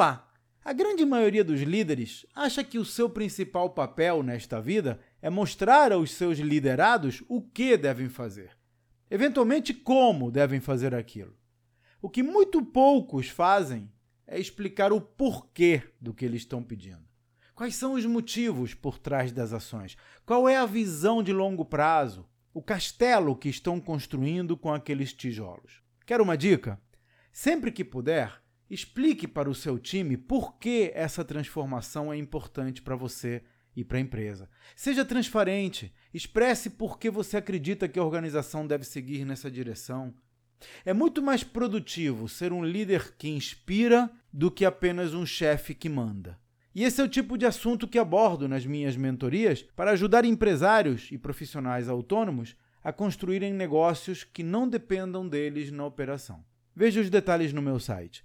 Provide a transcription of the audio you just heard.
Olá! A grande maioria dos líderes acha que o seu principal papel nesta vida é mostrar aos seus liderados o que devem fazer, eventualmente como devem fazer aquilo. O que muito poucos fazem é explicar o porquê do que eles estão pedindo. Quais são os motivos por trás das ações? Qual é a visão de longo prazo? O castelo que estão construindo com aqueles tijolos? Quer uma dica? Sempre que puder, explique para o seu time por que essa transformação é importante para você e para a empresa. Seja transparente, expresse por que você acredita que a organização deve seguir nessa direção. É muito mais produtivo ser um líder que inspira do que apenas um chefe que manda. E esse é o tipo de assunto que abordo nas minhas mentorias para ajudar empresários e profissionais autônomos a construírem negócios que não dependam deles na operação. Veja os detalhes no meu site